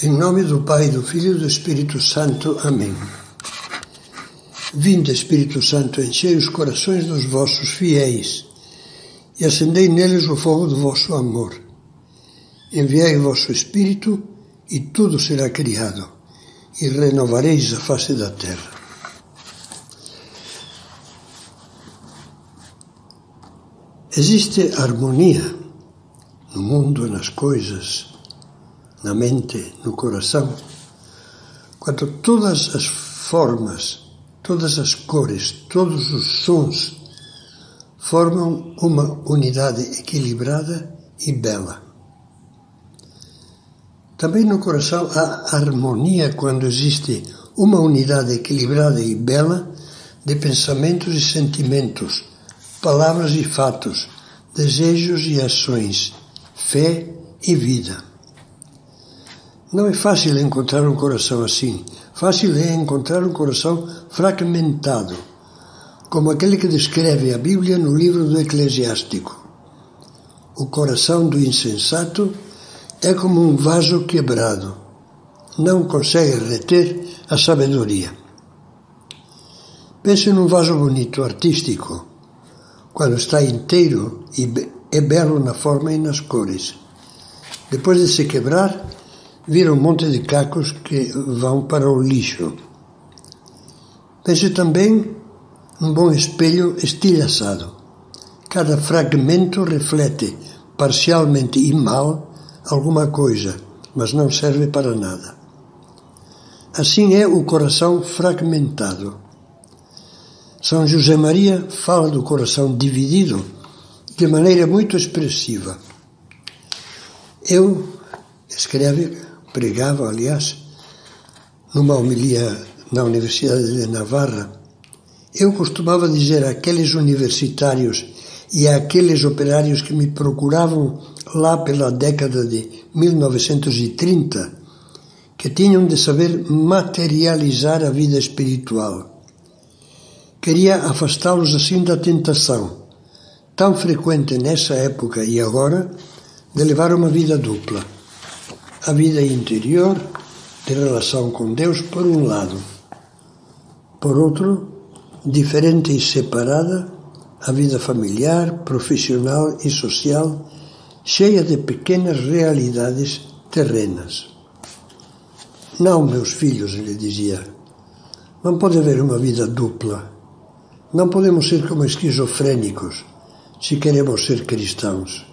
Em nome do Pai, do Filho e do Espírito Santo. Amém. Vinde, Espírito Santo, enchei os corações dos vossos fiéis e acendei neles o fogo do vosso amor. Enviai o vosso Espírito e tudo será criado e renovareis a face da terra. Existe harmonia no mundo, nas coisas, na mente, no coração, quando todas as formas, todas as cores, todos os sons formam uma unidade equilibrada e bela. Também no coração há harmonia quando existe uma unidade equilibrada e bela de pensamentos e sentimentos, palavras e fatos, desejos e ações, fé e vida. Não é fácil encontrar um coração assim. Fácil é encontrar um coração fragmentado, como aquele que descreve a Bíblia no livro do Eclesiástico. O coração do insensato é como um vaso quebrado. Não consegue reter a sabedoria. Pense num vaso bonito, artístico, quando está inteiro e é belo na forma e nas cores. Depois de se quebrar, vira um monte de cacos que vão para o lixo. Pense também num bom espelho estilhaçado. Cada fragmento reflete, parcialmente e mal, alguma coisa, mas não serve para nada. Assim é o coração fragmentado. São José Maria fala do coração dividido de maneira muito expressiva. Eu, escreve, pregava, aliás, numa homilia na Universidade de Navarra, eu costumava dizer àqueles universitários e àqueles operários que me procuravam lá pela década de 1930 que tinham de saber materializar a vida espiritual. Queria afastá-los assim da tentação, tão frequente nessa época e agora, de levar uma vida dupla a vida interior de relação com Deus, por um lado. Por outro, diferente e separada, a vida familiar, profissional e social, cheia de pequenas realidades terrenas. Não, meus filhos, ele dizia, não pode haver uma vida dupla. Não podemos ser como esquizofrênicos se queremos ser cristãos.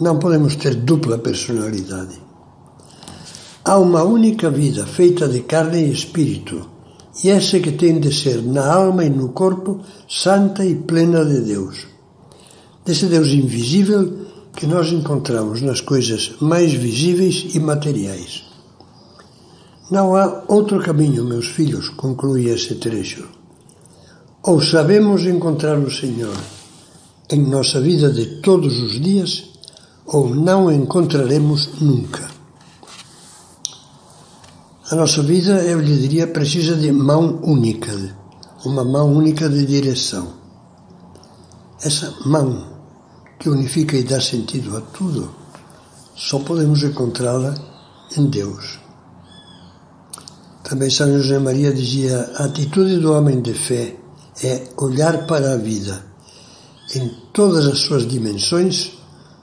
Não podemos ter dupla personalidade. Há uma única vida feita de carne e espírito, e essa que tem de ser na alma e no corpo santa e plena de Deus. Desse Deus invisível que nós encontramos nas coisas mais visíveis e materiais. Não há outro caminho, meus filhos, conclui esse trecho. Ou sabemos encontrar o Senhor em nossa vida de todos os dias, ou não encontraremos nunca. A nossa vida, eu lhe diria, precisa de mão única, uma mão única de direção. Essa mão que unifica e dá sentido a tudo, só podemos encontrá-la em Deus. Também São José Maria dizia: a atitude do homem de fé é olhar para a vida em todas as suas dimensões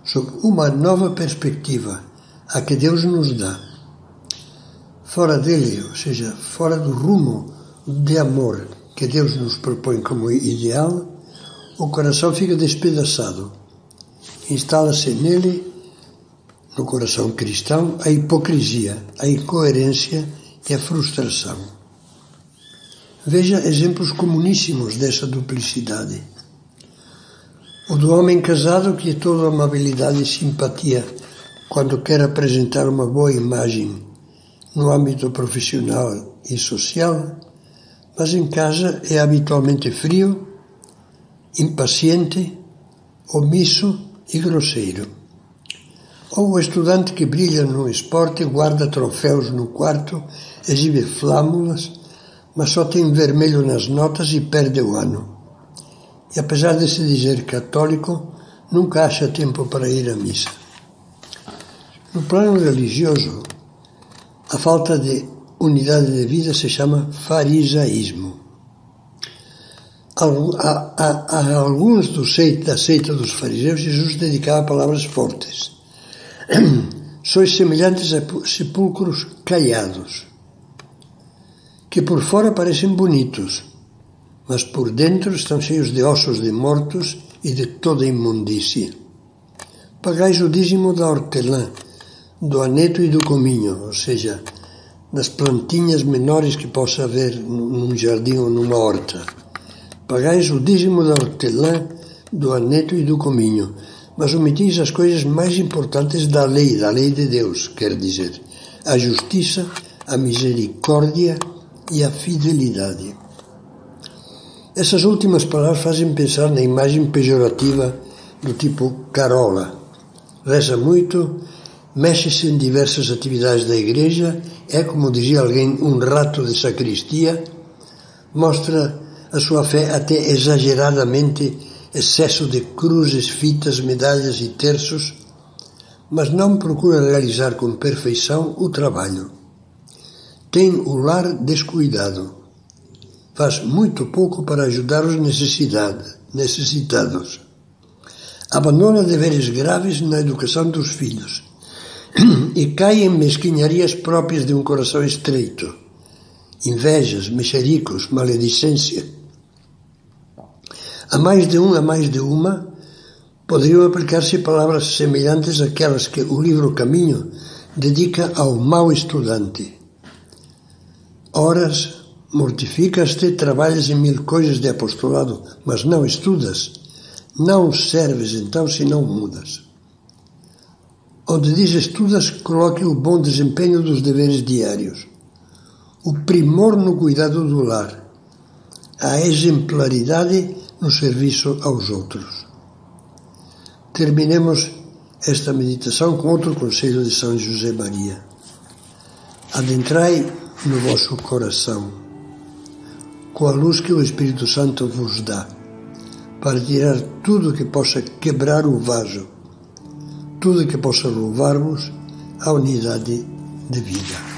sob uma nova perspectiva, a que Deus nos dá fora dele, ou seja, fora do rumo de amor que Deus nos propõe como ideal, o coração fica despedaçado. Instala-se nele, no coração cristão, a hipocrisia, a incoerência e a frustração. Veja exemplos comuníssimos dessa duplicidade. O do homem casado que é toda amabilidade e simpatia quando quer apresentar uma boa imagem no âmbito profissional e social, mas em casa é habitualmente frio, impaciente, omisso e grosseiro. Ou o estudante que brilha no esporte, guarda troféus no quarto, exibe flâmulas, mas só tem vermelho nas notas e perde o ano. E apesar de se dizer católico, nunca acha tempo para ir à missa. No plano religioso, A falta de unidade de vida se chama farisaísmo. A, a, a, alguns do seita, da seita dos fariseus, Jesus dedicava palavras fortes. Sois semelhantes a sepulcros caiados, que por fora parecem bonitos, mas por dentro estão cheios de ossos de mortos e de toda imundícia. Pagais o dízimo da hortelã, do aneto e do cominho, ou seja, das plantinhas menores que possa haver num jardim ou numa horta. Pagais o dízimo da hortelã, do aneto e do cominho, mas omitis as coisas mais importantes da lei, da lei de Deus, quer dizer, a justiça, a misericórdia e a fidelidade. Essas últimas palavras fazem pensar na imagem pejorativa do tipo Carola. Reza muito, mexe-se em diversas atividades da igreja, é, como dizia alguém, um rato de sacristia, mostra a sua fé até exageradamente excesso de cruzes, fitas, medalhas e terços, mas não procura realizar com perfeição o trabalho. Tem o lar descuidado. Faz muito pouco para ajudar os necessitados. Abandona deveres graves na educação dos filhos e cai em mesquinharias próprias de um coração estreito. Invejas, mexericos, maledicência a mais de um, a mais de uma, poderiam aplicar-se palavras semelhantes àquelas que o livro Caminho dedica ao mau estudante. Horas, mortificas-te, trabalhas em mil coisas de apostolado, mas não estudas. Não serves então se não mudas. Onde diz estudas, coloque o bom desempenho dos deveres diários, o primor no cuidado do lar, a exemplaridade no serviço aos outros. Terminemos esta meditação com outro conselho de São José Maria. Adentrai no vosso coração, com a luz que o Espírito Santo vos dá, para tirar tudo que possa quebrar o vaso, tudo que possa louvar-vos à unidade de vida.